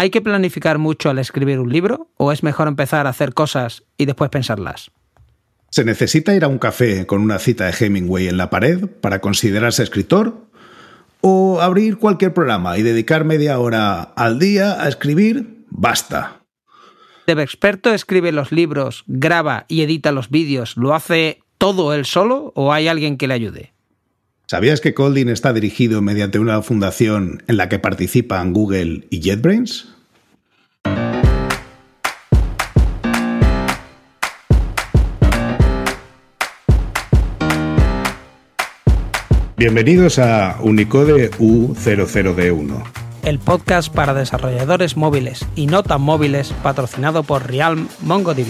¿hay que planificar mucho al escribir un libro o es mejor empezar a hacer cosas y después pensarlas? ¿Se necesita ir a un café con una cita de Hemingway en la pared para considerarse escritor? ¿O abrir cualquier programa y dedicar media hora al día a escribir? Basta. ¿Debe experto escribe los libros, graba y edita los vídeos? ¿Lo hace todo él solo o hay alguien que le ayude? ¿Sabías que Colding está dirigido mediante una fundación en la que participan Google y JetBrains? Bienvenidos a Unicode U00D1. El podcast para desarrolladores móviles y no tan móviles patrocinado por Realm MongoDB.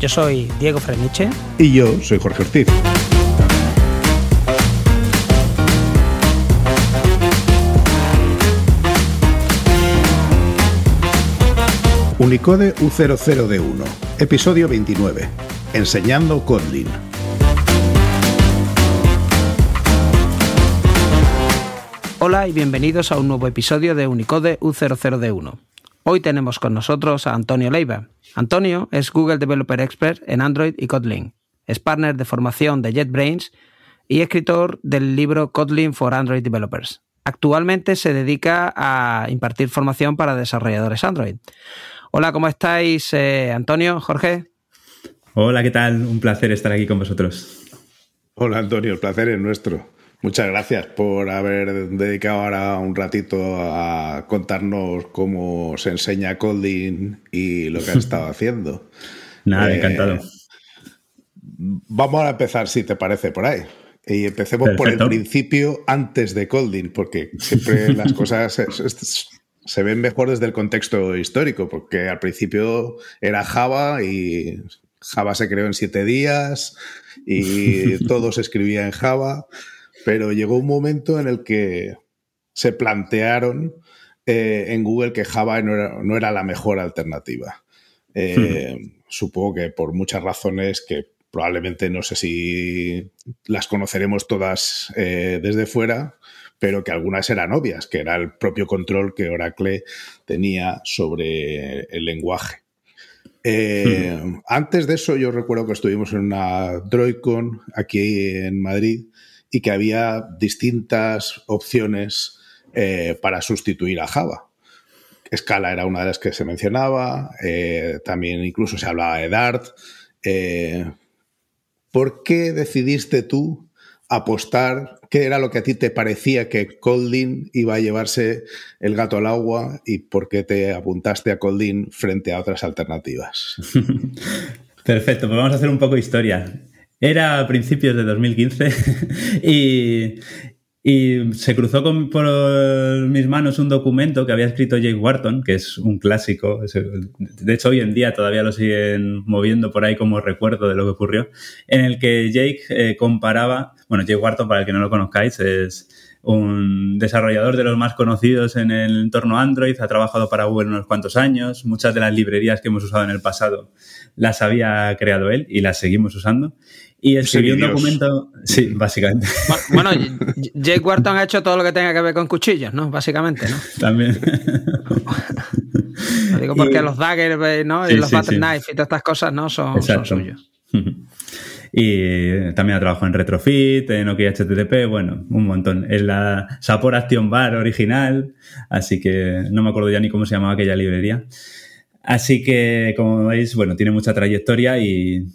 Yo soy Diego Freniche. Y yo soy Jorge Ortiz. Unicode U00D1, episodio 29. Enseñando Kotlin. Hola y bienvenidos a un nuevo episodio de Unicode U00D1. Hoy tenemos con nosotros a Antonio Leiva. Antonio es Google Developer Expert en Android y Kotlin. Es partner de formación de JetBrains y escritor del libro Kotlin for Android Developers. Actualmente se dedica a impartir formación para desarrolladores Android. Hola, ¿cómo estáis, eh, Antonio, Jorge? Hola, ¿qué tal? Un placer estar aquí con vosotros. Hola, Antonio, el placer es nuestro. Muchas gracias por haber dedicado ahora un ratito a contarnos cómo se enseña coding y lo que has estado haciendo. Nada, eh, encantado. Vamos a empezar, si te parece, por ahí. Y empecemos por el principio antes de Colding, porque siempre las cosas se, se, ven mejor desde el contexto histórico, porque al principio era Java y Java se creó en siete días y todo se escribía en Java. Pero llegó un momento en el que se plantearon eh, en Google que Java no era, la mejor alternativa. Eh, hmm. Supongo que por muchas razones que probablemente no sé si las conoceremos todas eh, desde fuera, pero que algunas eran obvias, que era el propio control que Oracle tenía sobre el lenguaje. Hmm. Antes de eso, yo recuerdo que estuvimos en una DroidCon aquí en Madrid y que había distintas opciones eh, para sustituir a Java. Scala era una de las que se mencionaba, eh, también incluso se hablaba de Dart. Eh, ¿Por qué decidiste tú apostar? ¿Qué era lo que a ti te parecía que Coldin iba a llevarse el gato al agua y por qué te apuntaste a Coldin frente a otras alternativas? Perfecto, pues vamos a hacer un poco de historia. Era a principios de 2015 y, se cruzó con, por mis manos un documento que había escrito Jake Wharton, que es un clásico. De hecho, hoy en día todavía lo siguen moviendo por ahí como recuerdo de lo que ocurrió, en el que Jake eh, comparaba, bueno, Jake Wharton, para el que no lo conozcáis, es un desarrollador de los más conocidos en el entorno Android, ha trabajado para Google unos cuantos años, muchas de las librerías que hemos usado en el pasado las había creado él y las seguimos usando. Y escribió un documento. Sí, básicamente. Bueno, Jake Wharton ha hecho todo lo que tenga que ver con cuchillos, ¿no? Básicamente, ¿no? También. Lo digo porque los daggers, ¿no? y los battle knife y todas estas cosas, ¿no? Son, son suyos. Y también ha trabajado en Retrofit, en OK HTTP, bueno, un montón. En la Sapor Action Bar original, así que no me acuerdo ya ni cómo se llamaba aquella librería. Así que, como veis, bueno, tiene mucha trayectoria y,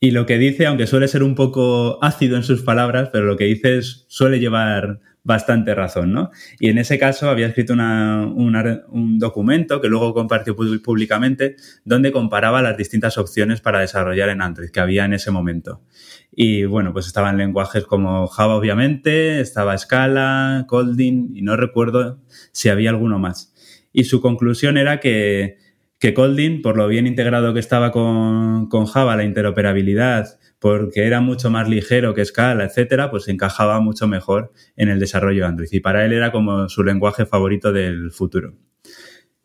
y lo que dice, aunque suele ser un poco ácido en sus palabras, pero lo que dice suele llevar bastante razón, ¿no? Y en ese caso había escrito un documento que luego compartió públicamente donde comparaba las distintas opciones para desarrollar en Android que había en ese momento. Y bueno, pues estaban lenguajes como Java, obviamente, estaba Scala, Kotlin y no recuerdo si había alguno más. Y su conclusión era que que Kotlin, por lo bien integrado que estaba con, Java, la interoperabilidad, porque era mucho más ligero que Scala, etcétera, pues encajaba mucho mejor en el desarrollo de Android. Y para él era como su lenguaje favorito del futuro.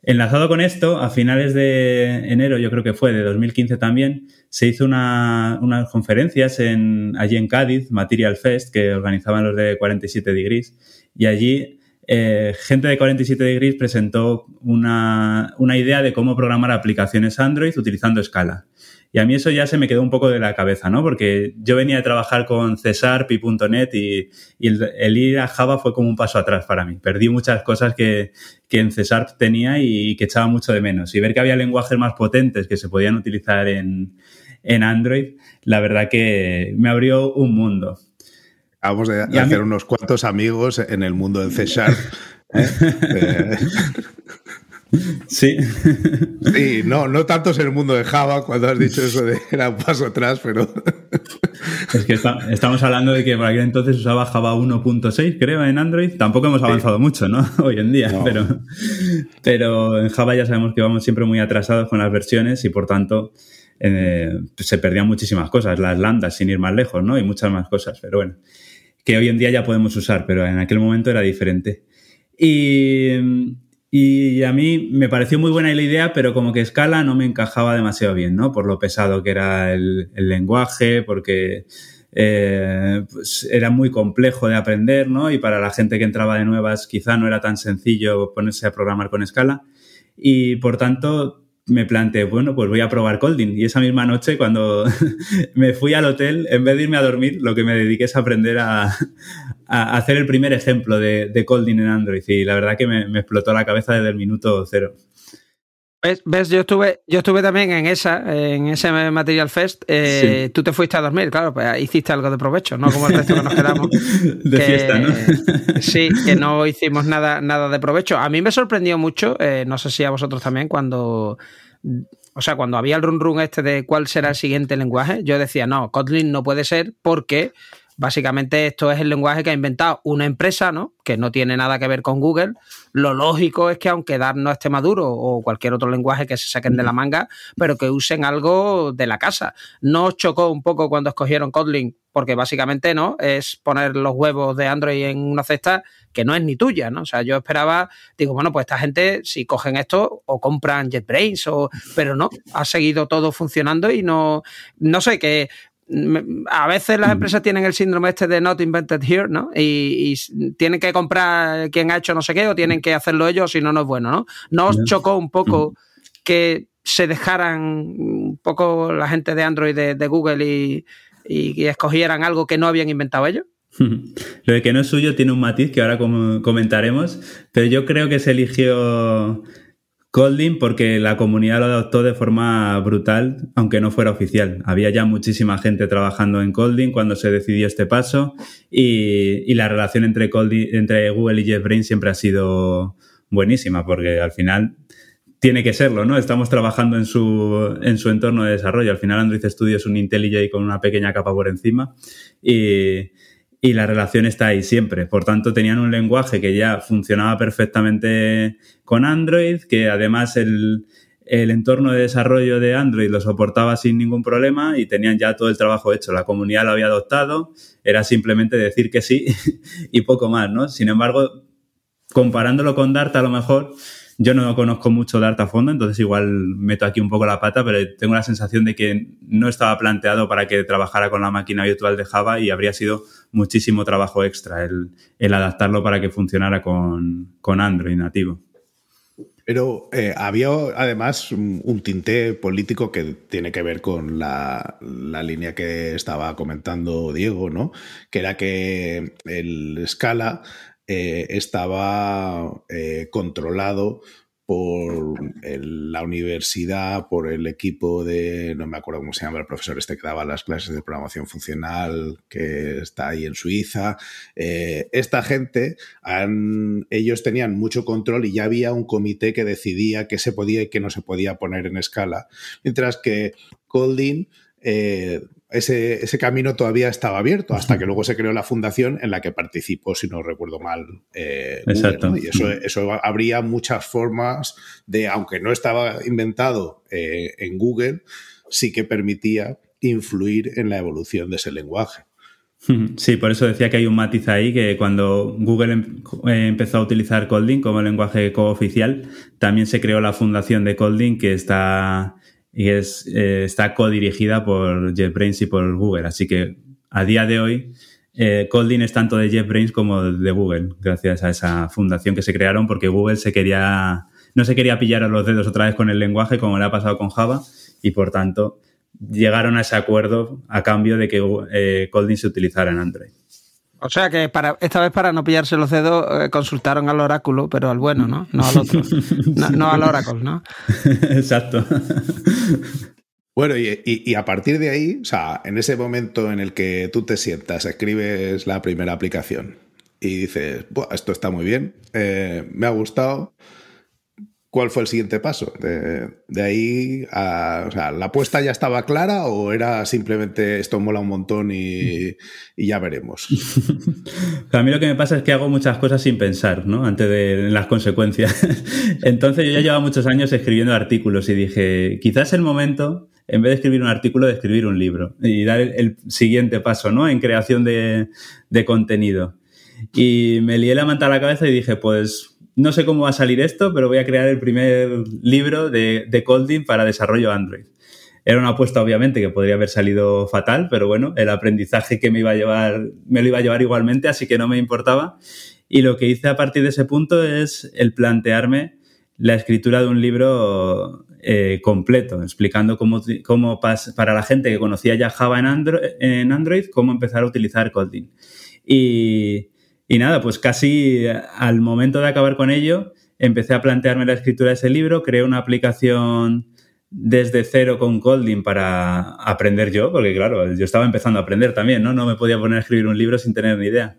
Enlazado con esto, a finales de enero, yo creo que fue de 2015 también, se hizo una, unas conferencias en, allí en Cádiz, Material Fest, que organizaban los de 47 Degrees, y allí eh, gente de 47 Degrees presentó una, una, idea de cómo programar aplicaciones Android utilizando Scala. Y a mí eso ya se me quedó un poco de la cabeza, ¿no? Porque yo venía de trabajar con Cesar, Pi.net y, y el, ir a Java fue como un paso atrás para mí. Perdí muchas cosas que, que en Cesar tenía y que echaba mucho de menos. Y ver que había lenguajes más potentes que se podían utilizar en, en Android, la verdad que me abrió un mundo. Vamos a hacer unos cuantos amigos en el mundo del C Sharp. ¿eh? Eh, Sí. Sí, no, no tanto en el mundo de Java cuando has dicho eso de era un paso atrás, pero. Es que estamos hablando de que por aquel entonces usaba Java 1.6, creo, en Android. Tampoco hemos avanzado mucho, ¿no? Hoy en día, pero, pero en Java ya sabemos que vamos siempre muy atrasados con las versiones y por tanto eh, se perdían muchísimas cosas, las lambdas sin ir más lejos, ¿no? Y muchas más cosas, pero bueno, que hoy en día ya podemos usar, pero en aquel momento era diferente. Y y a mí me pareció muy buena la idea, pero como que Scala no me encajaba demasiado bien, ¿no? Por lo pesado que era el, lenguaje, porque eh, pues era muy complejo de aprender, ¿no? Y para la gente que entraba de nuevas quizá no era tan sencillo ponerse a programar con Scala. Y por tanto me planteé, bueno, pues voy a probar Colding. Y esa misma noche, cuando me fui al hotel, en vez de irme a dormir, lo que me dediqué es aprender a, hacer el primer ejemplo de, de, Colding en Android. Y la verdad que me, me explotó la cabeza desde el minuto cero. ¿Ves? Yo estuve, yo estuve también en esa, en ese Material Fest. Eh, tú te fuiste a dormir, claro, pues hiciste algo de provecho, no como el resto que nos quedamos. de fiesta, ¿no? sí, que no hicimos nada, nada de provecho. A mí me sorprendió mucho, eh, no sé si a vosotros también, cuando. O sea, cuando había el run run este de cuál será el siguiente lenguaje, yo decía, no, Kotlin no puede ser porque Básicamente esto es el lenguaje que ha inventado una empresa, ¿no? Que no tiene nada que ver con Google. Lo lógico es que aunque Dart no esté maduro o cualquier otro lenguaje que se saquen de la manga, pero que usen algo de la casa. ¿No os chocó un poco cuando escogieron Kotlin? Porque básicamente, ¿no? Es poner los huevos de Android en una cesta que no es ni tuya, ¿no? O sea, yo esperaba, digo, bueno, pues esta gente, si cogen esto, o compran JetBrains, o, pero no, ha seguido todo funcionando y no, no sé, que a veces las empresas tienen el síndrome este de not invented here, ¿no? Y, tienen que comprar quien ha hecho no sé qué o tienen que hacerlo ellos si no, no es bueno, ¿no? ¿No os chocó un poco que se dejaran un poco la gente de Android de, Google y, y, escogieran algo que no habían inventado ellos? Lo de que no es suyo tiene un matiz que ahora comentaremos, pero yo creo que se eligió Colding porque la comunidad lo adoptó de forma brutal, aunque no fuera oficial. Había ya muchísima gente trabajando en Colding cuando se decidió este paso y, la relación entre, entre Google y JetBrains siempre ha sido buenísima porque al final tiene que serlo, ¿no? Estamos trabajando en su, en su entorno de desarrollo. Al final Android Studio es un IntelliJ con una pequeña capa por encima y, y la relación está ahí siempre. Por tanto, tenían un lenguaje que ya funcionaba perfectamente con Android, que además el, entorno de desarrollo de Android lo soportaba sin ningún problema y tenían ya todo el trabajo hecho. La comunidad lo había adoptado, era simplemente decir que sí y poco más, ¿no? Sin embargo, comparándolo con Dart, a lo mejor yo no conozco mucho Dart a fondo, entonces igual meto aquí un poco la pata, pero tengo la sensación de que no estaba planteado para que trabajara con la máquina virtual de Java y habría sido muchísimo trabajo extra el, adaptarlo para que funcionara con, Android nativo. Pero eh, había además un, tinte político que tiene que ver con la, línea que estaba comentando Diego, ¿no? Que era que el Scala eh, estaba eh, controlado por la universidad, por el equipo de, no me acuerdo cómo se llama el profesor este que daba las clases de programación funcional, que está ahí en Suiza. Eh, esta gente, ellos tenían mucho control y ya había un comité que decidía qué se podía y qué no se podía poner en escala, mientras que Colding ese, camino todavía estaba abierto hasta que luego se creó la fundación en la que participó, si no recuerdo mal. Eh, Exacto. Y eso, eso habría muchas formas de, aunque no estaba inventado eh, en Google, sí que permitía influir en la evolución de ese lenguaje. Sí, por eso decía que hay un matiz ahí que cuando Google em, eh, empezó a utilizar Colding como lenguaje cooficial, también se creó la fundación de Colding que está y es, eh, está codirigida por JetBrains y por Google. Así que a día de hoy eh, Colding es tanto de JetBrains como de Google, gracias a esa fundación que se crearon, porque Google se quería, no se quería pillar a los dedos otra vez con el lenguaje, como le ha pasado con Java, y por tanto llegaron a ese acuerdo a cambio de que eh, Colding se utilizara en Android. O sea que para esta vez para no pillarse los dedos eh, consultaron al oráculo, pero al bueno, ¿no? No al otro. no, al oráculo, ¿no? Exacto. Bueno, y, a partir de ahí, o sea, en ese momento en el que tú te sientas, escribes la primera aplicación y dices, esto está muy bien, eh, me ha gustado, ¿Cuál fue el siguiente paso? De, ahí a, o sea, ¿la apuesta ya estaba clara o era simplemente esto mola un montón y, ya veremos? a mí lo que me pasa es que hago muchas cosas sin pensar, ¿no? Antes de las consecuencias. Entonces yo ya llevaba muchos años escribiendo artículos y dije, quizás el momento, en vez de escribir un artículo, de escribir un libro y dar el, siguiente paso, ¿no? En creación de, de contenido. Y me lié la manta a la cabeza y dije, pues no sé cómo va a salir esto, pero voy a crear el primer libro de, de para desarrollo Android. Era una apuesta, obviamente, que podría haber salido fatal, pero bueno, el aprendizaje que me iba a llevar, me lo iba a llevar igualmente, así que no me importaba. Y lo que hice a partir de ese punto es el plantearme la escritura de un libro eh, completo, explicando cómo, para la gente que conocía ya Java en en Android, cómo empezar a utilizar Kotlin. Y, y nada, pues casi al momento de acabar con ello, empecé a plantearme la escritura de ese libro, creé una aplicación desde cero con Golding para aprender yo, porque claro, yo estaba empezando a aprender también, ¿no? No me podía poner a escribir un libro sin tener ni idea.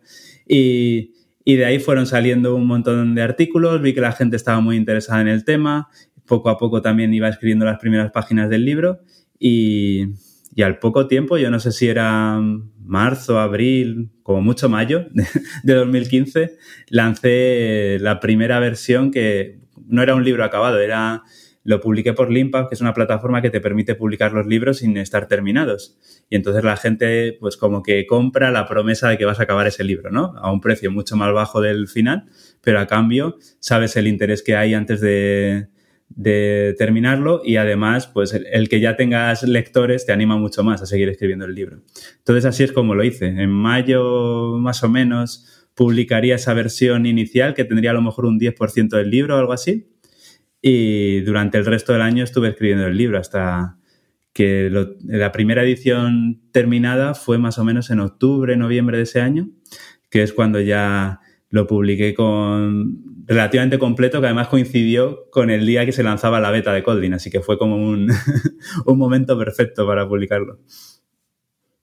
Y, y de ahí fueron saliendo un montón de artículos, vi que la gente estaba muy interesada en el tema, poco a poco también iba escribiendo las primeras páginas del libro y, y al poco tiempo, yo no sé si era marzo, abril, como mucho mayo de 2015, lancé la primera versión que no era un libro acabado, era lo publiqué por Limpa, que es una plataforma que te permite publicar los libros sin estar terminados. Y entonces la gente, pues como que compra la promesa de que vas a acabar ese libro, ¿no? A un precio mucho más bajo del final, pero a cambio sabes el interés que hay antes de, de terminarlo y además, pues el, que ya tengas lectores te anima mucho más a seguir escribiendo el libro. Entonces así es como lo hice. En mayo más o menos publicaría esa versión inicial que tendría a lo mejor un 10% del libro o algo así. Y durante el resto del año estuve escribiendo el libro hasta que la primera edición terminada fue más o menos en octubre, noviembre de ese año, que es cuando ya lo publiqué con relativamente completo, que además coincidió con el día que se lanzaba la beta de Kotlin, así que fue como un, un momento perfecto para publicarlo.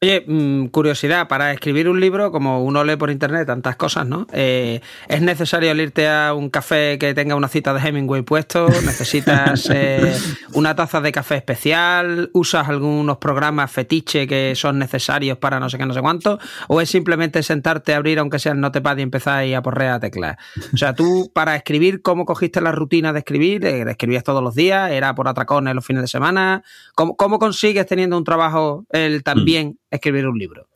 Oye, mm, curiosidad, para escribir un libro, como uno lee por internet tantas cosas, ¿no? Eh, ¿Es necesario irte a un café que tenga una cita de Hemingway puesto? ¿Necesitas eh, una taza de café especial? ¿Usas algunos programas fetiche que son necesarios para no sé qué, no sé cuánto? ¿O es simplemente sentarte, abrir, aunque sea el notepad y empezar ahí a porrear a teclas? O sea, tú para escribir, ¿cómo cogiste la rutina de escribir? Eh, ¿Escribías todos los días? ¿Era por atracones los fines de semana? ¿Cómo, cómo consigues teniendo un trabajo el también escribir un libro?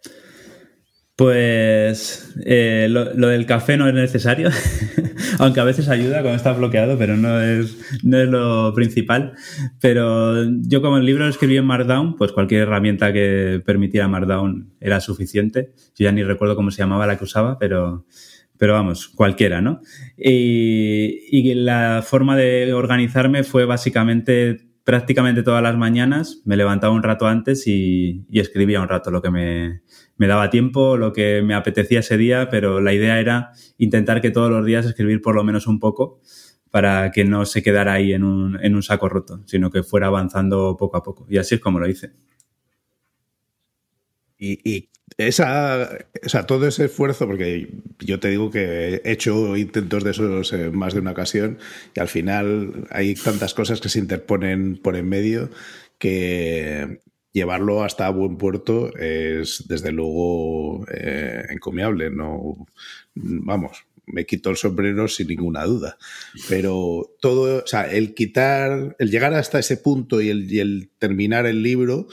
Pues eh, lo, del café no es necesario, aunque a veces ayuda cuando está bloqueado, pero no es, no es lo principal. Pero yo como el libro lo escribí en Markdown, pues cualquier herramienta que permitiera Markdown era suficiente. Yo ya ni recuerdo cómo se llamaba la que usaba, pero, pero vamos, cualquiera, ¿no? Y la forma de organizarme fue básicamente prácticamente todas las mañanas me levantaba un rato antes y, escribía un rato lo que me, daba tiempo, lo que me apetecía ese día, pero la idea era intentar que todos los días escribir por lo menos un poco para que no se quedara ahí en un, en un saco roto, sino que fuera avanzando poco a poco. Y así es como lo hice. Y, esa, o sea, todo ese esfuerzo, porque yo te digo que he hecho intentos de esos en más de una ocasión y al final hay tantas cosas que se interponen por en medio que llevarlo hasta buen puerto es desde luego eh, encomiable. No, vamos, me quito el sombrero sin ninguna duda. Pero todo, o sea, el quitar, el llegar hasta ese punto y el, y el terminar el libro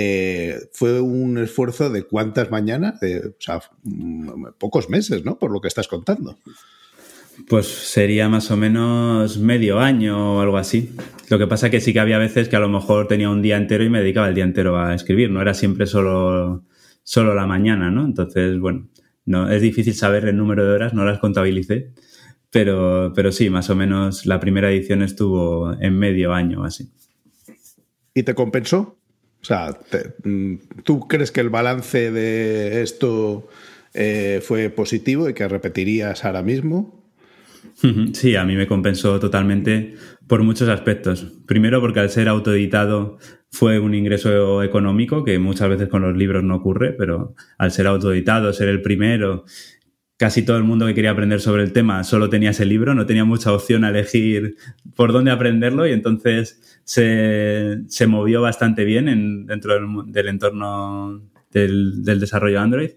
eh, fue un esfuerzo de cuántas mañanas, de, o sea, mm, pocos meses, ¿no? Por lo que estás contando. Pues sería más o menos medio año o algo así. Lo que pasa que sí que había veces que a lo mejor tenía un día entero y me dedicaba el día entero a escribir, no era siempre solo solo la mañana, ¿no? Entonces, bueno, no, es difícil saber el número de horas, no las contabilicé, pero, pero sí, más o menos la primera edición estuvo en medio año así. ¿Y te compensó? O sea, mm, ¿tú crees que el balance de esto eh, fue positivo y que repetirías ahora mismo? Sí, a mí me compensó totalmente por muchos aspectos. Primero porque al ser autoeditado fue un ingreso económico que muchas veces con los libros no ocurre, pero al ser autoeditado, ser el primero, casi todo el mundo que quería aprender sobre el tema solo tenía ese libro, no tenía mucha opción a elegir por dónde aprenderlo y entonces se, movió bastante bien dentro del, entorno del, del desarrollo Android.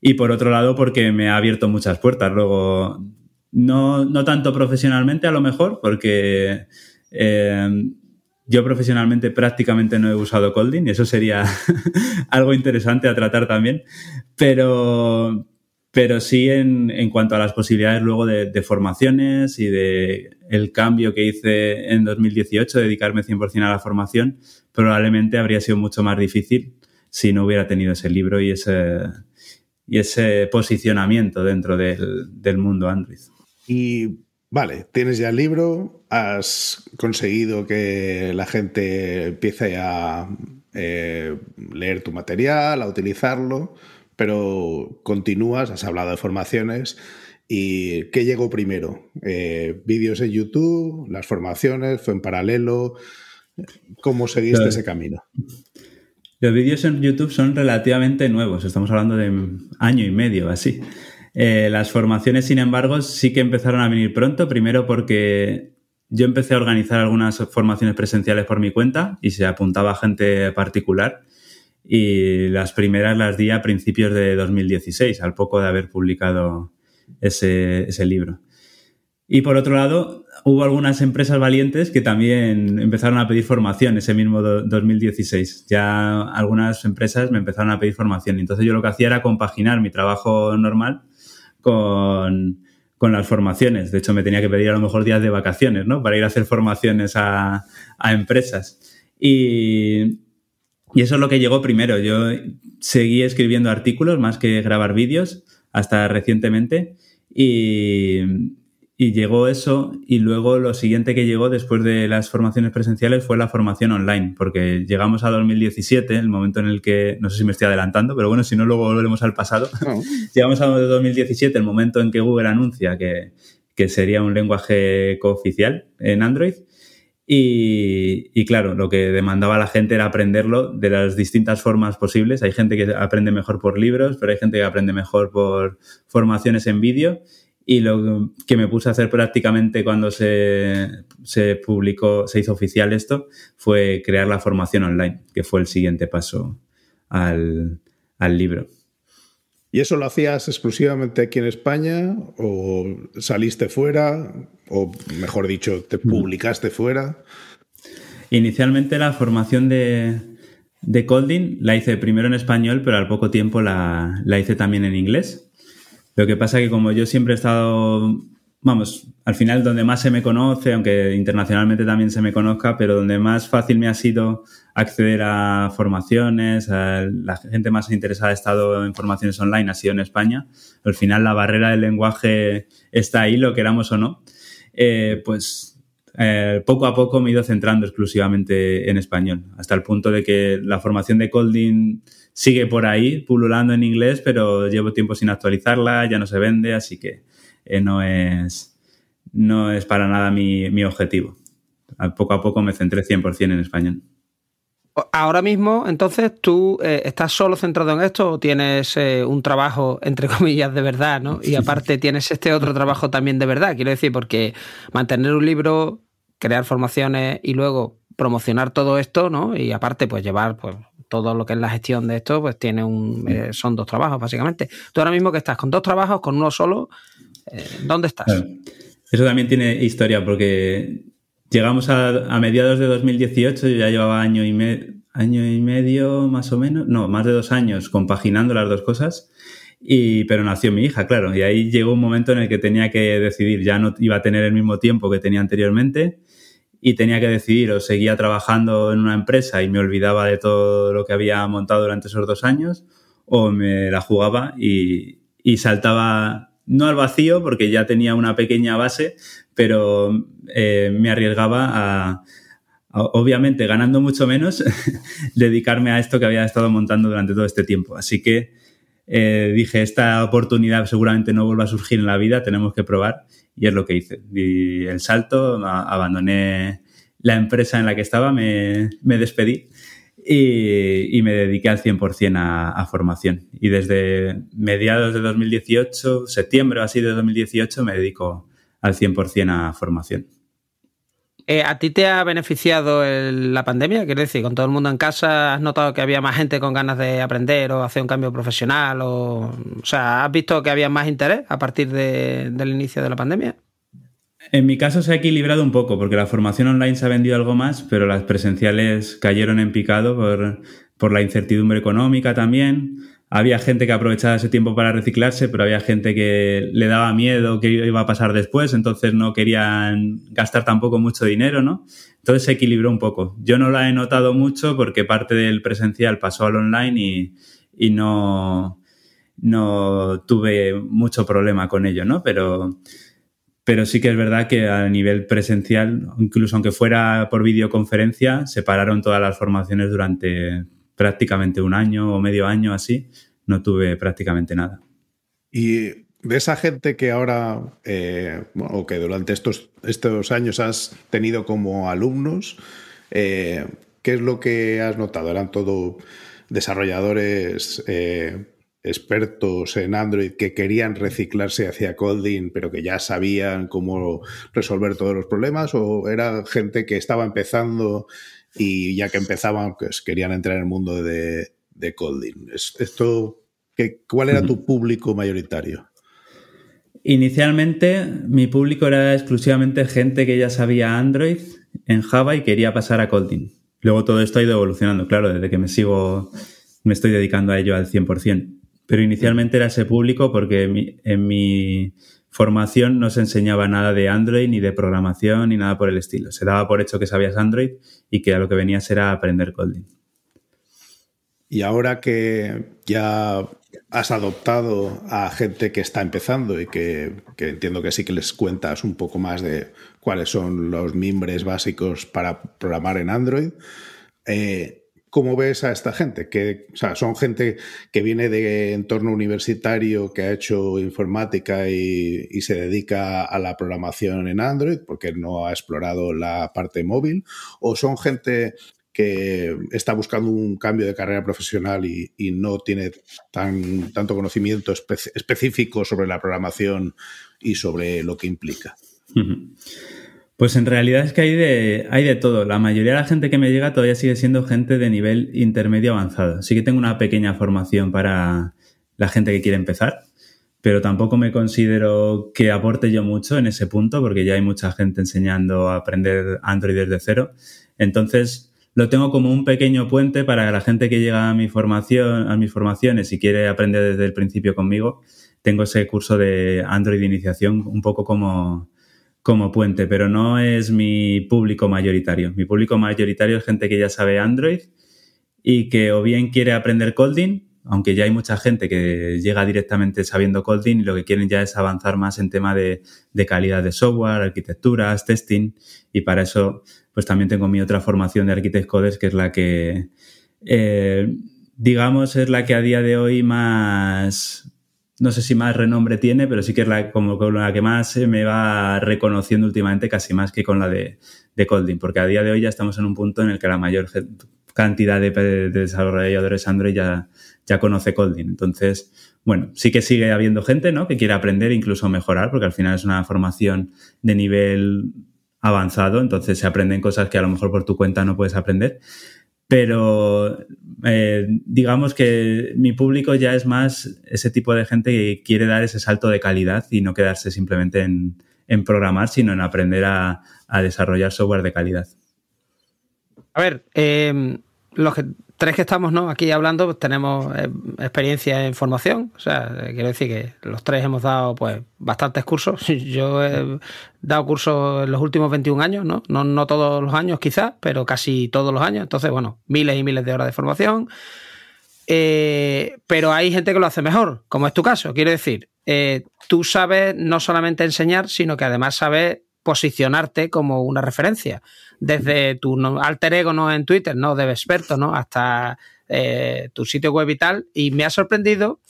Y por otro lado, porque me ha abierto muchas puertas. Luego, no, no tanto profesionalmente a lo mejor, porque eh, yo profesionalmente prácticamente no he usado Colding y eso sería algo interesante a tratar también, pero, pero sí en, en cuanto a las posibilidades luego de, formaciones y de el cambio que hice en 2018, dedicarme 100% a la formación, probablemente habría sido mucho más difícil si no hubiera tenido ese libro y ese, y ese posicionamiento dentro del, del mundo Android. Y vale, tienes ya el libro, has conseguido que la gente empiece a eh, leer tu material, a utilizarlo, pero continúas, has hablado de formaciones. ¿Y qué llegó primero? Eh, ¿Vídeos en YouTube? ¿Las formaciones? ¿Fue en paralelo? ¿Cómo seguiste ese camino? Los vídeos en YouTube son relativamente nuevos, estamos hablando de año y medio, así. Eh, las formaciones, sin embargo, sí que empezaron a venir pronto, primero porque yo empecé a organizar algunas formaciones presenciales por mi cuenta y se apuntaba gente particular y las primeras las di a principios de 2016, al poco de haber publicado ese, libro. Y por otro lado, hubo algunas empresas valientes que también empezaron a pedir formación ese mismo 2016. Ya algunas empresas me empezaron a pedir formación. Entonces yo lo que hacía era compaginar mi trabajo normal con, las formaciones. De hecho, me tenía que pedir a lo mejor días de vacaciones, ¿no? Para ir a hacer formaciones a, empresas. Y, y, eso es lo que llegó primero. Yo seguí escribiendo artículos más que grabar vídeos hasta recientemente. Y, y llegó eso y luego lo siguiente que llegó después de las formaciones presenciales fue la formación online, porque llegamos a 2017, el momento en el que, no sé si me estoy adelantando, pero bueno, si no, luego volveremos al pasado. llegamos a 2017, el momento en que Google anuncia que, que sería un lenguaje cooficial en Android. Y, y, claro, lo que demandaba la gente era aprenderlo de las distintas formas posibles. Hay gente que aprende mejor por libros, pero hay gente que aprende mejor por formaciones en vídeo. Y lo que me puse a hacer prácticamente cuando se, publicó, se hizo oficial esto, fue crear la formación online, que fue el siguiente paso al, libro. ¿Y eso lo hacías exclusivamente aquí en España o saliste fuera o mejor dicho, te mm. publicaste fuera? Inicialmente la formación de, de Colding la hice primero en español, pero al poco tiempo la, la hice también en inglés. Lo que pasa es que como yo siempre he estado, vamos, al final donde más se me conoce, aunque internacionalmente también se me conozca, pero donde más fácil me ha sido acceder a formaciones, la gente más interesada ha estado en formaciones online, ha sido en España. Al final la barrera del lenguaje está ahí, lo queramos o no. Eh, pues eh, poco a poco me he ido centrando exclusivamente en español, hasta el punto de que la formación de Colding sigue por ahí, pululando en inglés, pero llevo tiempo sin actualizarla, ya no se vende, así que eh, no, es, no es para nada mi, objetivo. poco a poco me centré 100% en español. Ahora mismo, entonces, ¿tú eh, estás solo centrado en esto o tienes eh, un trabajo, entre comillas, de verdad, ¿no? Y aparte tienes este otro trabajo también de verdad, quiero decir, porque mantener un libro, crear formaciones y luego promocionar todo esto, ¿no? Y aparte, pues llevar pues, todo lo que es la gestión de esto, pues tiene un, eh, son dos trabajos, básicamente. Tú ahora mismo que estás con dos trabajos, con uno solo, ¿dónde estás? Eso también tiene historia, porque llegamos a, mediados de 2018, yo ya llevaba año y, año y medio más o menos, no, más de dos años compaginando las dos cosas. Y, pero nació mi hija, claro, y ahí llegó un momento en el que tenía que decidir, ya no iba a tener el mismo tiempo que tenía anteriormente, y tenía que decidir o seguía trabajando en una empresa y me olvidaba de todo lo que había montado durante esos dos años o me la jugaba y, saltaba, no al vacío, porque ya tenía una pequeña base, pero eh, me arriesgaba a, obviamente ganando mucho menos, dedicarme a esto que había estado montando durante todo este tiempo. Así que eh, dije, esta oportunidad seguramente no vuelva a surgir en la vida, tenemos que probar y es lo que hice. El salto, abandoné la empresa en la que estaba, me, despedí y, me dediqué al 100% a, a, formación. Y desde mediados de 2018, septiembre así de 2018, me dedico al 100% a formación. Eh, ¿A ti te ha beneficiado la pandemia? Quiero decir, con todo el mundo en casa, ¿has notado que había más gente con ganas de aprender o hacer un cambio profesional? O, o sea, ¿has visto que había más interés a partir del inicio de la pandemia? En mi caso se ha equilibrado un poco, porque la formación online se ha vendido algo más, pero las presenciales cayeron en picado por, por la incertidumbre económica también había gente que aprovechaba ese tiempo para reciclarse, pero había gente que le daba miedo que iba a pasar después, entonces no querían gastar tampoco mucho dinero, ¿no? Entonces se equilibró un poco. Yo no la he notado mucho porque parte del presencial pasó al online y, no, no tuve mucho problema con ello, ¿no? Pero, pero sí que es verdad que a nivel presencial, incluso aunque fuera por videoconferencia, se pararon todas las formaciones durante prácticamente un año o medio año así, no tuve prácticamente nada. Y de esa gente que ahora, eh, o que durante estos, estos años has tenido como alumnos, eh, ¿qué es lo que has notado? ¿Eran todo desarrolladores eh, expertos en Android que querían reciclarse hacia Kotlin, pero que ya sabían cómo resolver todos los problemas? ¿O era gente que estaba empezando y ya que empezaban, pues querían entrar en el mundo de, de Esto, ¿Cuál era tu público mayoritario? Inicialmente mi público era exclusivamente gente que ya sabía Android en Java y quería pasar a Kotlin. Luego todo esto ha ido evolucionando, claro, desde que me sigo, me estoy dedicando a ello al 100%. Pero inicialmente era ese público porque en mi formación no se enseñaba nada de Android, ni de programación, ni nada por el estilo. Se daba por hecho que sabías Android y que a lo que venías era aprender Kotlin. Y ahora que ya has adoptado a gente que está empezando y que, entiendo que sí que les cuentas un poco más de cuáles son los mimbres básicos para programar en Android, eh, ¿Cómo ves a esta gente? Que, o sea, son gente que viene de entorno universitario, que ha hecho informática y, se dedica a la programación en Android porque no ha explorado la parte móvil, o son gente que está buscando un cambio de carrera profesional y, no tiene tan, tanto conocimiento específico sobre la programación y sobre lo que implica. Pues en realidad es que hay de, hay de todo. La mayoría de la gente que me llega todavía sigue siendo gente de nivel intermedio avanzado. Sí que tengo una pequeña formación para la gente que quiere empezar, pero tampoco me considero que aporte yo mucho en ese punto porque ya hay mucha gente enseñando a aprender Android desde cero. Entonces lo tengo como un pequeño puente para la gente que llega a mi formación, a mis formaciones y quiere aprender desde el principio conmigo. Tengo ese curso de Android de iniciación un poco como como puente, pero no es mi público mayoritario. Mi público mayoritario es gente que ya sabe Android y que o bien quiere aprender Kotlin, aunque ya hay mucha gente que llega directamente sabiendo Kotlin y lo que quieren ya es avanzar más en tema de, calidad de software, arquitecturas, testing y para eso pues también tengo mi otra formación de Architect Coders que es la que eh, digamos es la que a día de hoy más no sé si más renombre tiene, pero sí que es la, como la que más me va reconociendo últimamente, casi más que con la de, de Kotlin, porque a día de hoy ya estamos en un punto en el que la mayor cantidad de, desarrolladores Android ya, ya conoce Kotlin. Entonces, bueno, sí que sigue habiendo gente ¿no? que quiere aprender, incluso mejorar, porque al final es una formación de nivel avanzado, entonces se aprenden cosas que a lo mejor por tu cuenta no puedes aprender pero eh, digamos que mi público ya es más ese tipo de gente que quiere dar ese salto de calidad y no quedarse simplemente en, programar, sino en aprender a, desarrollar software de calidad. A ver, eh, los que tres que estamos ¿no? aquí hablando pues, tenemos eh, experiencia en formación. O sea, eh, quiero decir que los tres hemos dado pues bastantes cursos. Yo he dado cursos en los últimos 21 años, ¿no? No, no todos los años quizás, pero casi todos los años. Entonces, bueno, miles y miles de horas de formación. Eh, pero hay gente que lo hace mejor, como es tu caso. Quiero decir, eh, tú sabes no solamente enseñar, sino que además sabes posicionarte como una referencia. Desde tu alter ego ¿no? en Twitter, ¿no? De experto, ¿no? Hasta eh, tu sitio web y tal. Y me ha sorprendido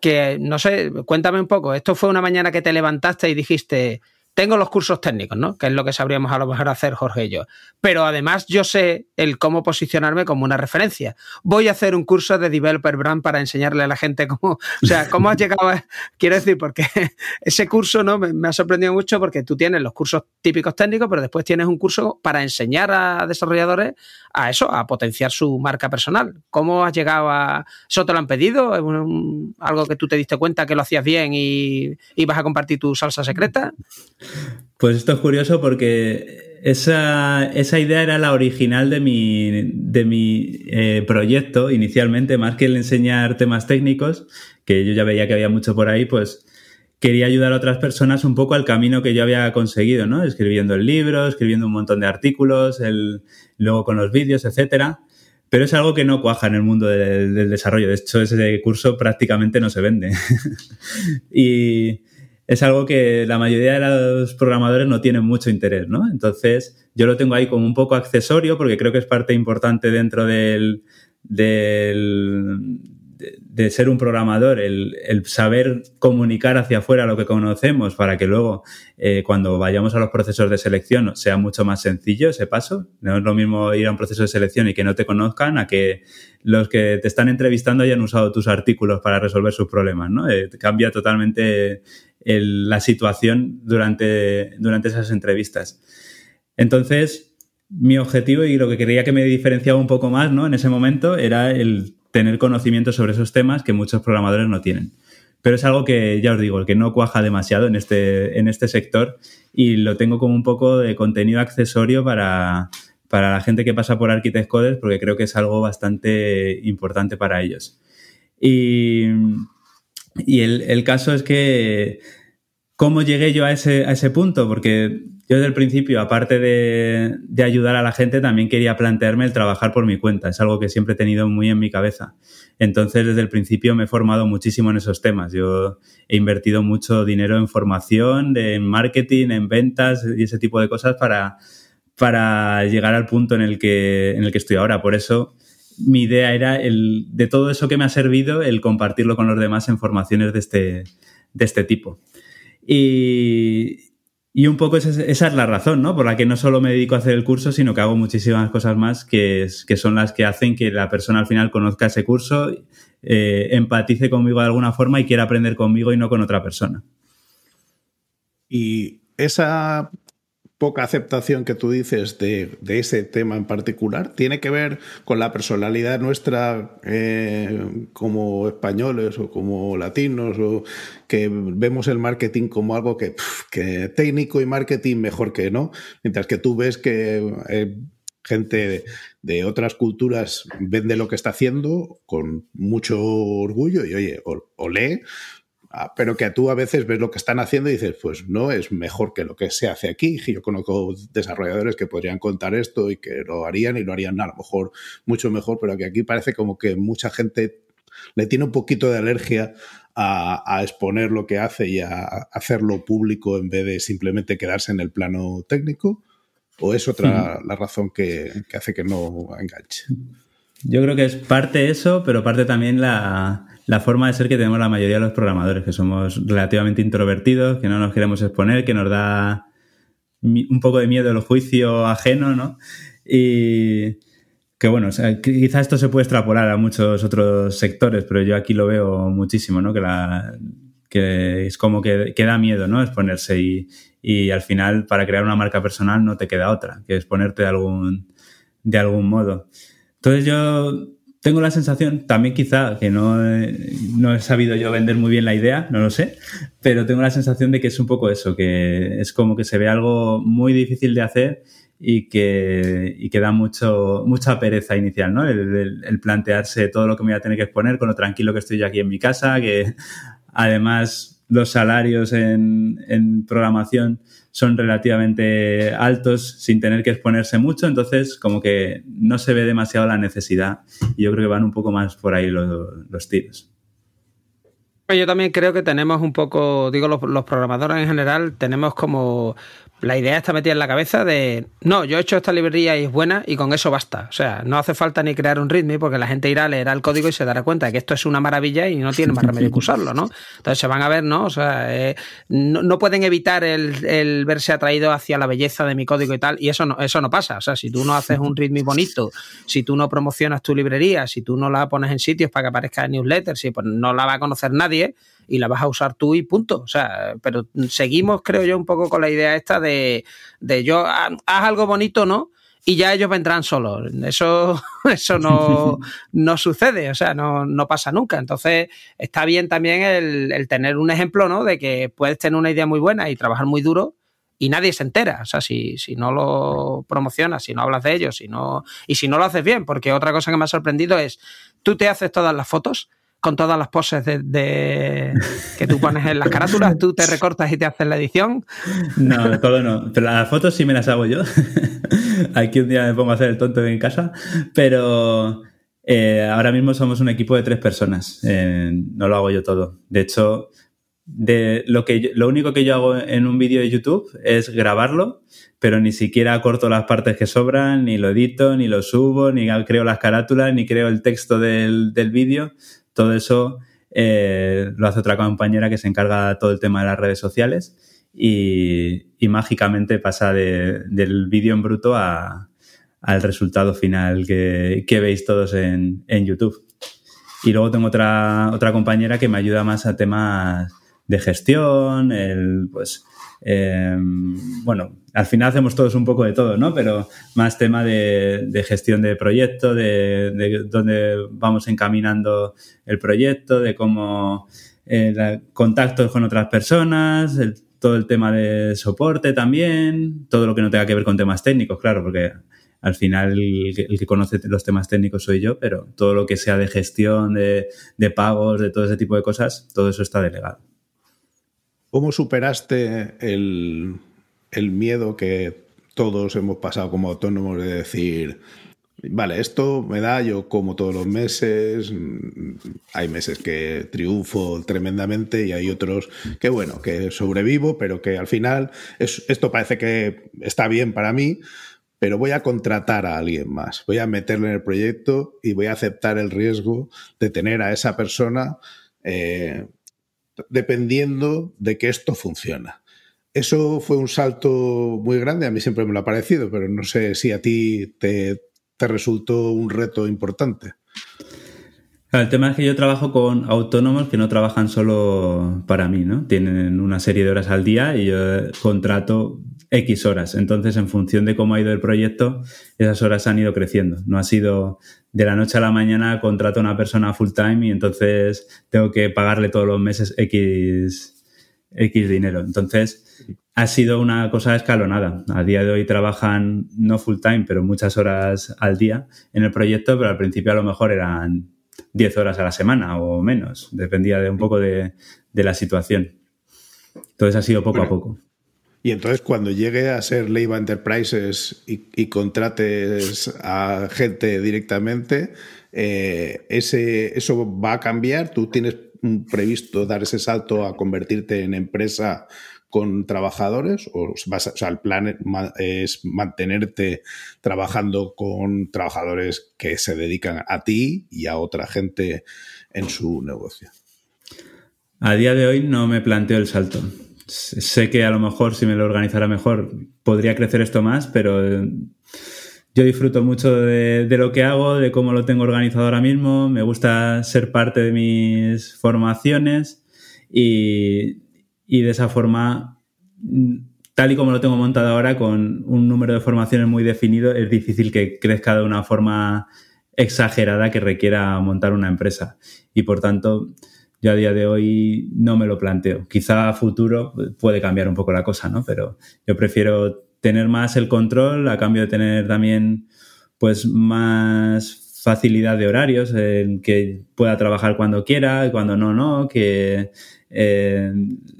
que, no sé, cuéntame un poco. Esto fue una mañana que te levantaste y dijiste, tengo los cursos técnicos, ¿no? Que es lo que sabríamos a lo mejor hacer Jorge y yo. Pero además yo sé el cómo posicionarme como una referencia. Voy a hacer un curso de Developer Brand para enseñarle a la gente cómo, o sea, cómo has llegado a, quiero decir, porque ese curso, ¿no? Me, ha sorprendido mucho porque tú tienes los cursos típicos técnicos, pero después tienes un curso para enseñar a desarrolladores a eso, a potenciar su marca personal. ¿Cómo has llegado a, eso te lo han pedido? ¿Es algo que tú te diste cuenta que lo hacías bien y, y vas a compartir tu salsa secreta? Pues esto es curioso porque esa, idea era la original de mi, de mi eh, proyecto inicialmente, más que el enseñar temas técnicos, que yo ya veía que había mucho por ahí, pues quería ayudar a otras personas un poco al camino que yo había conseguido, ¿no? Escribiendo el libro, escribiendo un montón de artículos, el, luego con los vídeos, etcétera. Pero es algo que no cuaja en el mundo del desarrollo. De hecho, ese curso prácticamente no se vende. y, es algo que la mayoría de los programadores no tienen mucho interés, ¿no? Entonces, yo lo tengo ahí como un poco accesorio porque creo que es parte importante dentro del, del de, ser un programador, el, saber comunicar hacia afuera lo que conocemos para que luego, eh, cuando vayamos a los procesos de selección, sea mucho más sencillo ese paso. No es lo mismo ir a un proceso de selección y que no te conozcan a que los que te están entrevistando hayan usado tus artículos para resolver sus problemas, ¿no? Eh, cambia totalmente la situación durante, durante esas entrevistas. Entonces, mi objetivo y lo que quería que me diferenciaba un poco más ¿no? en ese momento era el tener conocimiento sobre esos temas que muchos programadores no tienen. Pero es algo que, ya os digo, que no cuaja demasiado en este, en este sector y lo tengo como un poco de contenido accesorio para, para la gente que pasa por Architect Coders porque creo que es algo bastante importante para ellos. Y y el, caso es que, ¿cómo llegué yo a ese, a ese punto? Porque yo desde el principio, aparte de, ayudar a la gente, también quería plantearme el trabajar por mi cuenta. Es algo que siempre he tenido muy en mi cabeza. Entonces, desde el principio me he formado muchísimo en esos temas. Yo he invertido mucho dinero en formación, en marketing, en ventas y ese tipo de cosas para, para llegar al punto en el que, en el que estoy ahora. Por eso mi idea era el, de todo eso que me ha servido, el compartirlo con los demás en formaciones de este, de este tipo. Y, y un poco esa, es la razón, ¿no? Por la que no solo me dedico a hacer el curso, sino que hago muchísimas cosas más que, que son las que hacen que la persona al final conozca ese curso, eh, empatice conmigo de alguna forma y quiera aprender conmigo y no con otra persona. Y esa poca aceptación que tú dices de, ese tema en particular tiene que ver con la personalidad nuestra eh, como españoles o como latinos o que vemos el marketing como algo que, técnico y marketing mejor que no, mientras que tú ves que eh, gente de, otras culturas vende lo que está haciendo con mucho orgullo y oye, o lee Ah, pero que tú a veces ves lo que están haciendo y dices, pues no es mejor que lo que se hace aquí. Yo conozco desarrolladores que podrían contar esto y que lo harían y lo harían a lo mejor mucho mejor, pero que aquí parece como que mucha gente le tiene un poquito de alergia a, exponer lo que hace y a hacerlo público en vez de simplemente quedarse en el plano técnico. ¿O es otra la razón que, que hace que no enganche? Yo creo que es parte eso, pero parte también la, la forma de ser que tenemos la mayoría de los programadores, que somos relativamente introvertidos, que no nos queremos exponer, que nos da un poco de miedo el juicio ajeno, ¿no? Y que bueno, quizás esto se puede extrapolar a muchos otros sectores, pero yo aquí lo veo muchísimo, ¿no? Que, la, que es como que, que, da miedo, ¿no? Exponerse y, y al final para crear una marca personal no te queda otra que exponerte de algún, de algún modo. Entonces yo tengo la sensación, también quizá, que no no he sabido yo vender muy bien la idea, no lo sé, pero tengo la sensación de que es un poco eso, que es como que se ve algo muy difícil de hacer y que, y que da mucho, mucha pereza inicial, ¿no? El, plantearse todo lo que me voy a tener que exponer con lo tranquilo que estoy yo aquí en mi casa, que además los salarios en, programación son relativamente altos sin tener que exponerse mucho, entonces como que no se ve demasiado la necesidad y yo creo que van un poco más por ahí los, los tiros. Yo también creo que tenemos un poco, digo, los, los programadores en general, tenemos como la idea está metida en la cabeza de, no, yo he hecho esta librería y es buena y con eso basta. O sea, no hace falta ni crear un ritmo porque la gente irá, a leer el código y se dará cuenta de que esto es una maravilla y no tiene más remedio que usarlo, ¿no? Entonces se van a ver, ¿no? O sea, eh, no, pueden evitar el, verse atraído hacia la belleza de mi código y tal, y eso no, eso no pasa. O sea, si tú no haces un ritmo bonito, si tú no promocionas tu librería, si tú no la pones en sitios para que aparezca en newsletters, si pues no la va a conocer nadie, y la vas a usar tú y punto. O sea, pero seguimos, creo yo, un poco con la idea esta de, de yo, haz algo bonito, ¿no? y ya ellos vendrán solos. Eso, eso no, no sucede, o sea, no, no, pasa nunca. Entonces, está bien también el, el, tener un ejemplo, ¿no? De que puedes tener una idea muy buena y trabajar muy duro y nadie se entera. O sea, si, si no lo promocionas, si no hablas de ello, si no, y si no lo haces bien, porque otra cosa que me ha sorprendido es, tú te haces todas las fotos, con todas las poses de, que tú pones en las carátulas, tú te recortas y te haces la edición. No, todo no. Pero las fotos sí me las hago yo. Aquí un día me pongo a hacer el tonto en casa, pero eh, ahora mismo somos un equipo de tres personas. Eh, no lo hago yo todo. De hecho, de lo, que lo único que yo hago en un vídeo de YouTube es grabarlo, pero ni siquiera corto las partes que sobran, ni lo edito, ni lo subo, ni creo las carátulas, ni creo el texto del, del vídeo. Todo eso eh, lo hace otra compañera que se encarga de todo el tema de las redes sociales y, mágicamente pasa del vídeo en bruto al resultado final que, veis todos en, en, YouTube. Y luego tengo otra, otra compañera que me ayuda más a temas de gestión, el, pues, Em, bueno, al final hacemos todos un poco de todo, ¿no? Pero más tema de, gestión de proyecto, de, dónde vamos encaminando el proyecto, de cómo eh, contactos con otras personas, todo el tema de soporte también, todo lo que no tenga que ver con temas técnicos, claro, porque al final el que, conoce los temas técnicos soy yo, pero todo lo que sea de gestión, de, de pagos, de todo ese tipo de cosas, todo eso está delegado. ¿Cómo superaste el, miedo que todos hemos pasado como autónomos de decir, vale, esto me da yo como todos los meses, hay meses que triunfo tremendamente y hay otros que bueno, que sobrevivo, pero que al final esto parece que está bien para mí, pero voy a contratar a alguien más, voy a meterle en el proyecto y voy a aceptar el riesgo de tener a esa persona eh, dependiendo de que esto funciona. Eso fue un salto muy grande, a mí siempre me lo ha parecido, pero no sé si a ti te, resultó un reto importante. El tema es que yo trabajo con autónomos que no trabajan solo para mí, ¿no? Tienen una serie de horas al día y yo contrato X horas. Entonces, en función de cómo ha ido el proyecto, esas horas han ido creciendo. No ha sido de la noche a la mañana contrato a una persona full time y entonces tengo que pagarle todos los meses X, X dinero. Entonces, ha sido una cosa escalonada. A día de hoy trabajan no full time, pero muchas horas al día en el proyecto, pero al principio a lo mejor eran 10 horas a la semana o menos. Dependía de un poco de, la situación. Entonces ha sido poco a poco. Y entonces cuando llegue a ser Leiva Enterprises y, contrates a gente directamente, eh, ese, ¿eso va a cambiar? ¿Tú tienes previsto dar ese salto a convertirte en empresa con trabajadores? ¿O, vas sea, el plan es mantenerte trabajando con trabajadores que se dedican a ti y a otra gente en su negocio? A día de hoy no me planteo el salto sé que a lo mejor si me lo organizara mejor podría crecer esto más, pero eh, yo disfruto mucho de, lo que hago, de cómo lo tengo organizado ahora mismo, me gusta ser parte de mis formaciones y, de esa forma, tal y como lo tengo montado ahora, con un número de formaciones muy definido, es difícil que crezca de una forma exagerada que requiera montar una empresa. Y por tanto, yo a día de hoy no me lo planteo. Quizá a futuro puede cambiar un poco la cosa, ¿no? Pero yo prefiero tener más el control a cambio de tener también pues más facilidad de horarios, en que pueda trabajar cuando quiera, cuando no, no, que eh,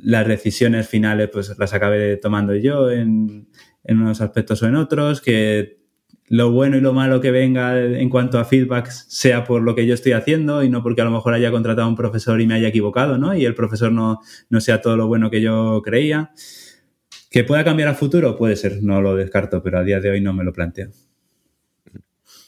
las decisiones finales pues las acabe tomando yo en, en unos aspectos o en otros, que lo bueno y lo malo que venga en cuanto a feedback sea por lo que yo estoy haciendo y no porque a lo mejor haya contratado a un profesor y me haya equivocado, ¿no? Y el profesor no, no sea todo lo bueno que yo creía. ¿Que pueda cambiar al futuro? Puede ser, no lo descarto, pero a día de hoy no me lo planteo.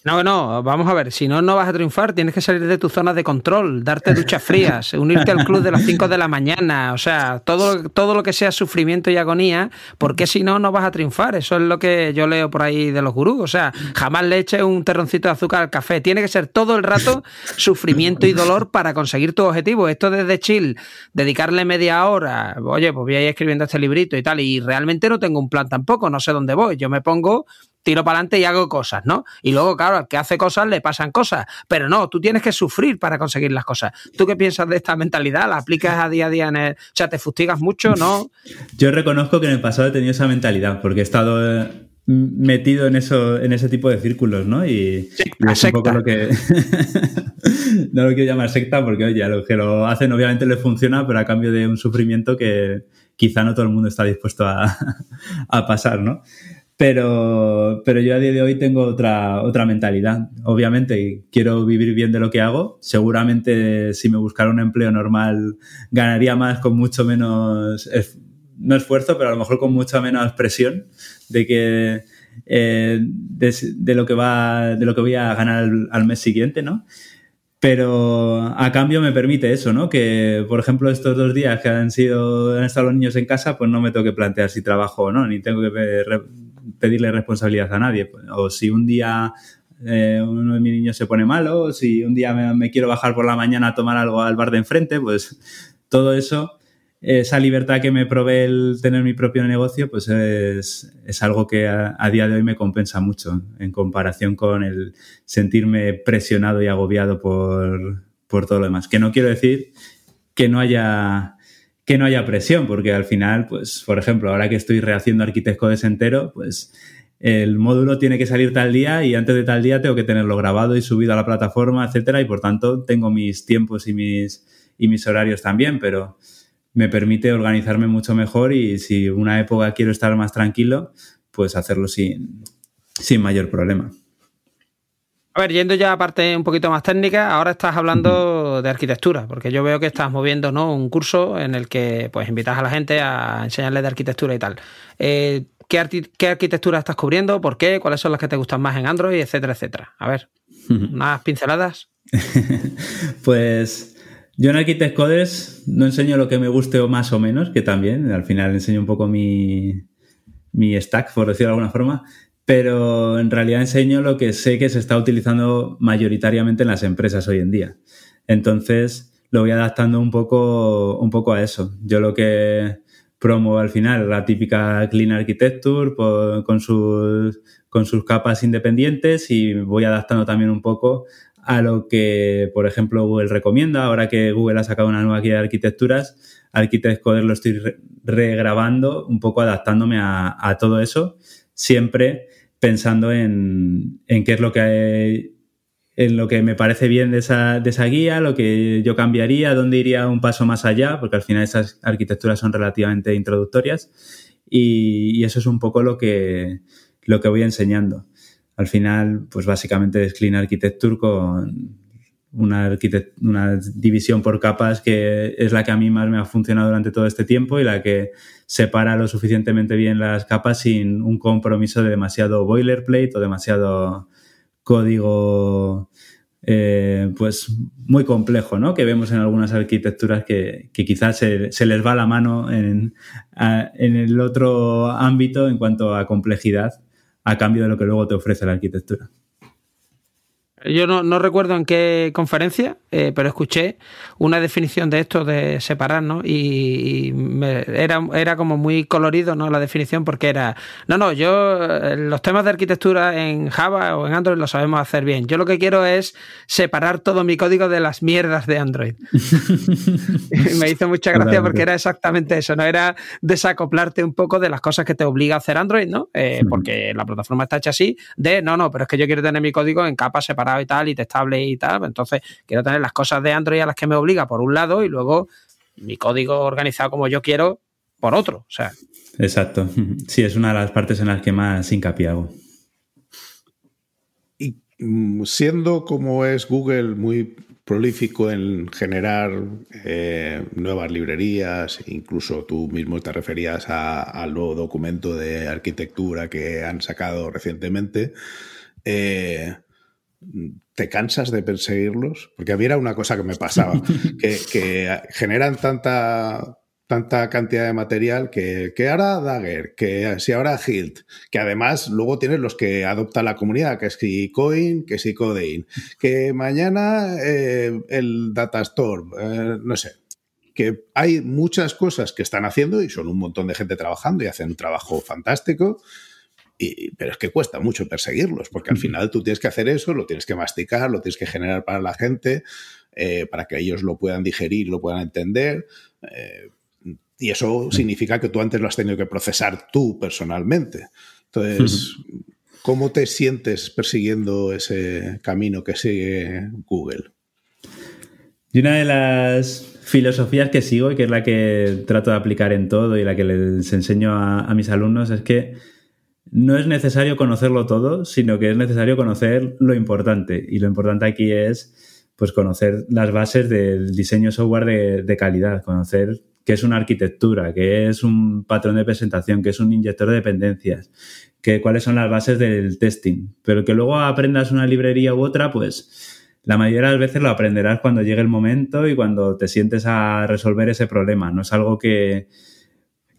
No, no, vamos a ver, si no, no vas a triunfar, tienes que salir de tu zona de control, darte duchas frías, unirte al club de las 5 de la mañana, o sea, todo, todo lo que sea sufrimiento y agonía, porque si no, no vas a triunfar, eso es lo que yo leo por ahí de los gurús, o sea, jamás le eches un terroncito de azúcar al café, tiene que ser todo el rato sufrimiento y dolor para conseguir tu objetivo, esto desde chill, dedicarle media hora, oye, pues voy a ir escribiendo este librito y tal, y realmente no tengo un plan tampoco, no sé dónde voy, yo me pongo tiro para adelante y hago cosas, ¿no? Y luego, claro, al que hace cosas le pasan cosas, pero no, tú tienes que sufrir para conseguir las cosas. ¿Tú qué piensas de esta mentalidad? ¿La aplicas a día a día en el... O sea, ¿te fustigas mucho, no? Yo reconozco que en el pasado he tenido esa mentalidad, porque he estado eh, metido en eso, en ese tipo de círculos, ¿no? Y, es un poco lo que no lo quiero llamar secta, porque oye, a los que lo hacen obviamente les funciona, pero a cambio de un sufrimiento que quizá no todo el mundo está dispuesto a, a pasar, ¿no? Pero, pero yo a día de hoy tengo otra, otra mentalidad. Obviamente quiero vivir bien de lo que hago. Seguramente si me buscara un empleo normal ganaría más con mucho menos, no esfuerzo, pero a lo mejor con mucha menos presión de que eh, de, lo que va, de lo que voy a ganar al, al mes siguiente, ¿no? pero a cambio me permite eso, ¿no? Que, por ejemplo, estos dos días que han sido, han estado los niños en casa, pues no me tengo que plantear si trabajo o no, ni tengo que pedirle responsabilidad a nadie. O si un día eh, uno de mis niños se pone malo, o si un día me, quiero bajar por la mañana a tomar algo al bar de enfrente, pues todo eso, esa libertad que me provee el tener mi propio negocio, pues es, algo que a, día de hoy me compensa mucho en comparación con el sentirme presionado y agobiado por, por todo lo demás. Que no quiero decir que no haya que no haya presión, porque al final, pues, por ejemplo, ahora que estoy rehaciendo Arquitecto entero, pues el módulo tiene que salir tal día y antes de tal día tengo que tenerlo grabado y subido a la plataforma, etcétera, y por tanto tengo mis tiempos y mis, y mis horarios también, pero me permite organizarme mucho mejor y si una época quiero estar más tranquilo, pues hacerlo sin, sin mayor problema. A ver, yendo ya a parte un poquito más técnica, ahora estás hablando de arquitectura, porque yo veo que estás moviendo ¿no? un curso en el que pues invitas a la gente a enseñarles de arquitectura y tal. Eh, ¿qué, arquitectura estás cubriendo? ¿Por qué? ¿Cuáles son las que te gustan más en Android? Etcétera, etcétera. A ver, unas pinceladas. pues yo en Architect Codes no enseño lo que me guste o más o menos, que también, al final enseño un poco mi, mi stack, por decirlo de alguna forma pero en realidad enseño lo que sé que se está utilizando mayoritariamente en las empresas hoy en día. Entonces lo voy adaptando un poco, un poco a eso. Yo lo que promuevo al final la típica Clean Architecture con, sus, con sus capas independientes y voy adaptando también un poco a lo que, por ejemplo, Google recomienda. Ahora que Google ha sacado una nueva guía de arquitecturas, Architect Coder lo estoy regrabando, un poco adaptándome a todo eso, siempre pensando en, qué es lo que en lo que me parece bien de esa, de esa guía, lo que yo cambiaría, dónde iría un paso más allá, porque al final esas arquitecturas son relativamente introductorias y, eso es un poco lo que, lo que voy enseñando. Al final, pues básicamente es Clean Architecture con una, división por capas que es la que a mí más me ha funcionado durante todo este tiempo y la que separa lo suficientemente bien las capas sin un compromiso de demasiado boilerplate o demasiado código eh, pues muy complejo, ¿no? Que vemos en algunas arquitecturas que, quizás se, les va la mano en, en el otro ámbito en cuanto a complejidad a cambio de lo que luego te ofrece la arquitectura. Yo no, recuerdo en qué conferencia, eh, pero escuché una definición de esto de separar, ¿no? Y, era, era como muy colorido, ¿no? La definición, porque era, no, no, yo eh, los temas de arquitectura en Java o en Android lo sabemos hacer bien. Yo lo que quiero es separar todo mi código de las mierdas de Android. me hizo mucha gracia porque era exactamente eso, ¿no? Era desacoplarte un poco de las cosas que te obliga a hacer Android, ¿no? Eh, porque la plataforma está hecha así, de, no, no, pero es que yo quiero tener mi código en capas separadas separado y tal, y testable y tal. Entonces, quiero tener las cosas de Android a las que me obliga por un lado y luego mi código organizado como yo quiero por otro. O sea. Exacto. Sí, es una de las partes en las que más hincapié hago. Y mm, siendo como es Google muy prolífico en generar eh, nuevas librerías, incluso tú mismo te referías al nuevo documento de arquitectura que han sacado recientemente. Eh, ¿Te cansas de perseguirlos? Porque a mí era una cosa que me pasaba, que generan tanta tanta cantidad de material que, que ahora Dagger, que si ahora Hilt, que además luego tienes los que adopta la comunidad, que es si Coin, que si Codein, que mañana eh, el Datastorm, eh, no sé. Que hay muchas cosas que están haciendo y son un montón de gente trabajando y hacen un trabajo fantástico, y, pero es que cuesta mucho perseguirlos, porque al final tú tienes que hacer eso, lo tienes que masticar, lo tienes que generar para la gente, eh, para que ellos lo puedan digerir, lo puedan entender. Y eso significa que tú antes lo has tenido que procesar tú personalmente. Entonces, ¿cómo te sientes persiguiendo ese camino que sigue Google? Y una de las filosofías que sigo y que es la que trato de aplicar en todo y la que les enseño a, mis alumnos es que no es necesario conocerlo todo, sino que es necesario conocer lo importante. Y lo importante aquí es pues conocer las bases del diseño software de, calidad, conocer qué es una arquitectura, qué es un patrón de presentación, qué es un inyector de dependencias, que, cuáles son las bases del testing. Pero que luego aprendas una librería u otra, pues la mayoría de las veces lo aprenderás cuando llegue el momento y cuando te sientes a resolver ese problema. No es algo que,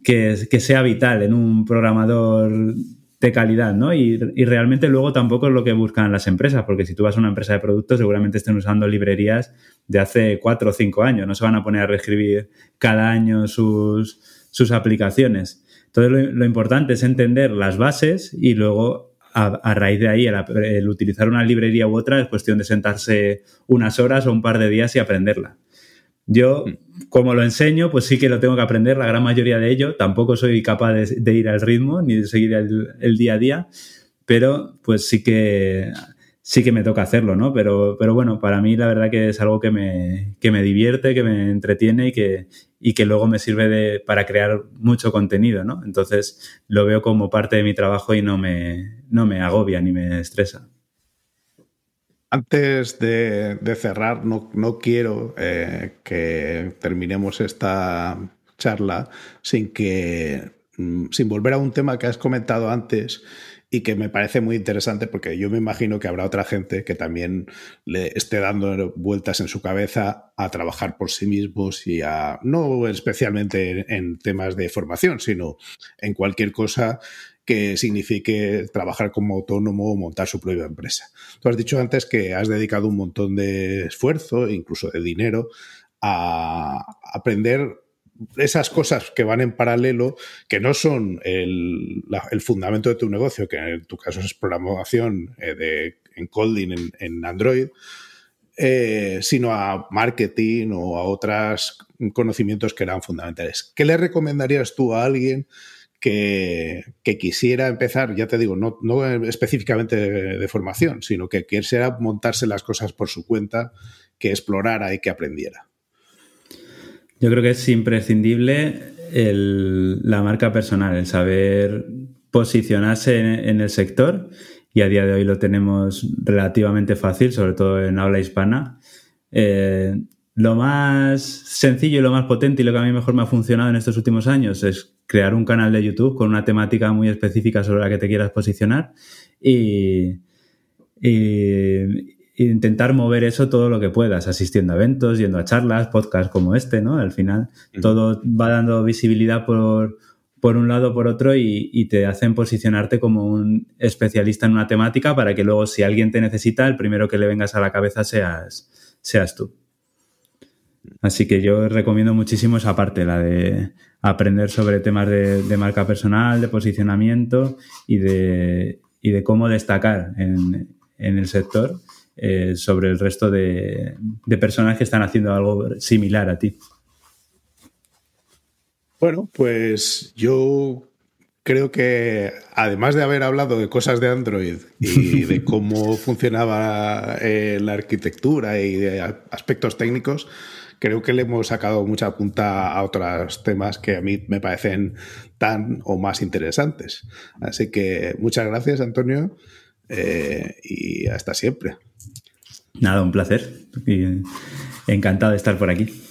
que sea vital en un programador de calidad, ¿no? Y, realmente luego tampoco es lo que buscan las empresas, porque si tú vas a una empresa de productos, seguramente estén usando librerías de hace cuatro o cinco años, no se van a poner a reescribir cada año sus, sus aplicaciones. Entonces lo, importante es entender las bases y luego a, raíz de ahí el, utilizar una librería u otra es cuestión de sentarse unas horas o un par de días y aprenderla. Yo, como lo enseño, pues sí que lo tengo que aprender, la gran mayoría de ello. Tampoco soy capaz de, ir al ritmo ni de seguir el, día a día, pero pues sí que sí que me toca hacerlo, ¿no? Pero, pero bueno, para mí la verdad que es algo que me, que me divierte, que me entretiene y que, y que luego me sirve de, para crear mucho contenido, ¿no? Entonces lo veo como parte de mi trabajo y no me, no me agobia ni me estresa. Antes de, cerrar, no, quiero eh, que terminemos esta charla sin que mm, sin volver a un tema que has comentado antes y que me parece muy interesante porque yo me imagino que habrá otra gente que también le esté dando vueltas en su cabeza a trabajar por sí mismos y a, no especialmente en temas de formación, sino en cualquier cosa que signifique trabajar como autónomo o montar su propia empresa. Tú has dicho antes que has dedicado un montón de esfuerzo, incluso de dinero, a aprender esas cosas que van en paralelo, que no son el, fundamento de tu negocio, que en tu caso es programación eh, de, en Kotlin, en, Android, eh, sino a marketing o a otros conocimientos que eran fundamentales. ¿Qué le recomendarías tú a alguien que, quisiera empezar, ya te digo, no, específicamente de, formación, sino que quisiera montarse las cosas por su cuenta, que explorara y que aprendiera. Yo creo que es imprescindible la marca personal, el saber posicionarse en, el sector y a día de hoy lo tenemos relativamente fácil, sobre todo en habla hispana. Eh, lo más sencillo y lo más potente y lo que a mí mejor me ha funcionado en estos últimos años es crear un canal de YouTube con una temática muy específica sobre la que te quieras posicionar y, intentar mover eso todo lo que puedas, asistiendo a eventos, yendo a charlas, podcasts como este, ¿no? Al final todo va dando visibilidad por, por un lado o por otro y, y, te hacen posicionarte como un especialista en una temática para que luego si alguien te necesita, el primero que le vengas a la cabeza seas, seas tú. Así que yo recomiendo muchísimo esa parte, la de aprender sobre temas de, marca personal, de posicionamiento y de, de cómo destacar en, el sector eh, sobre el resto de, personas que están haciendo algo similar a ti. Bueno, pues yo creo que además de haber hablado de cosas de Android y de cómo funcionaba eh, la arquitectura y de aspectos técnicos, creo que le hemos sacado mucha punta a otros temas que a mí me parecen tan o más interesantes. Así que muchas gracias, Antonio, eh, y hasta siempre. Nada, un placer. encantado de estar por aquí.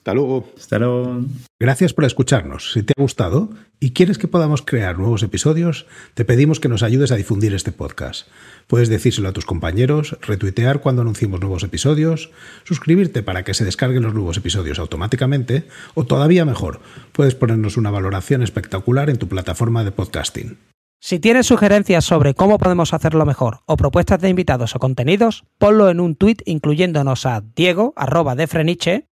Hasta luego. Hasta luego. Gracias por escucharnos. Si te ha gustado y quieres que podamos crear nuevos episodios, te pedimos que nos ayudes a difundir este podcast. Puedes decírselo a tus compañeros, retuitear cuando anunciemos nuevos episodios, suscribirte para que se descarguen los nuevos episodios automáticamente o todavía mejor, puedes ponernos una valoración espectacular en tu plataforma de podcasting. Si tienes sugerencias sobre cómo podemos hacerlo mejor o propuestas de invitados o contenidos, ponlo en un tuit incluyéndonos a Diego, arroba de Freniche,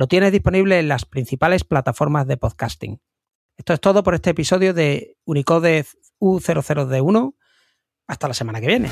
lo tienes disponible en las principales plataformas de podcasting. Esto es todo por este episodio de Unicode U00D1. Hasta la semana que viene.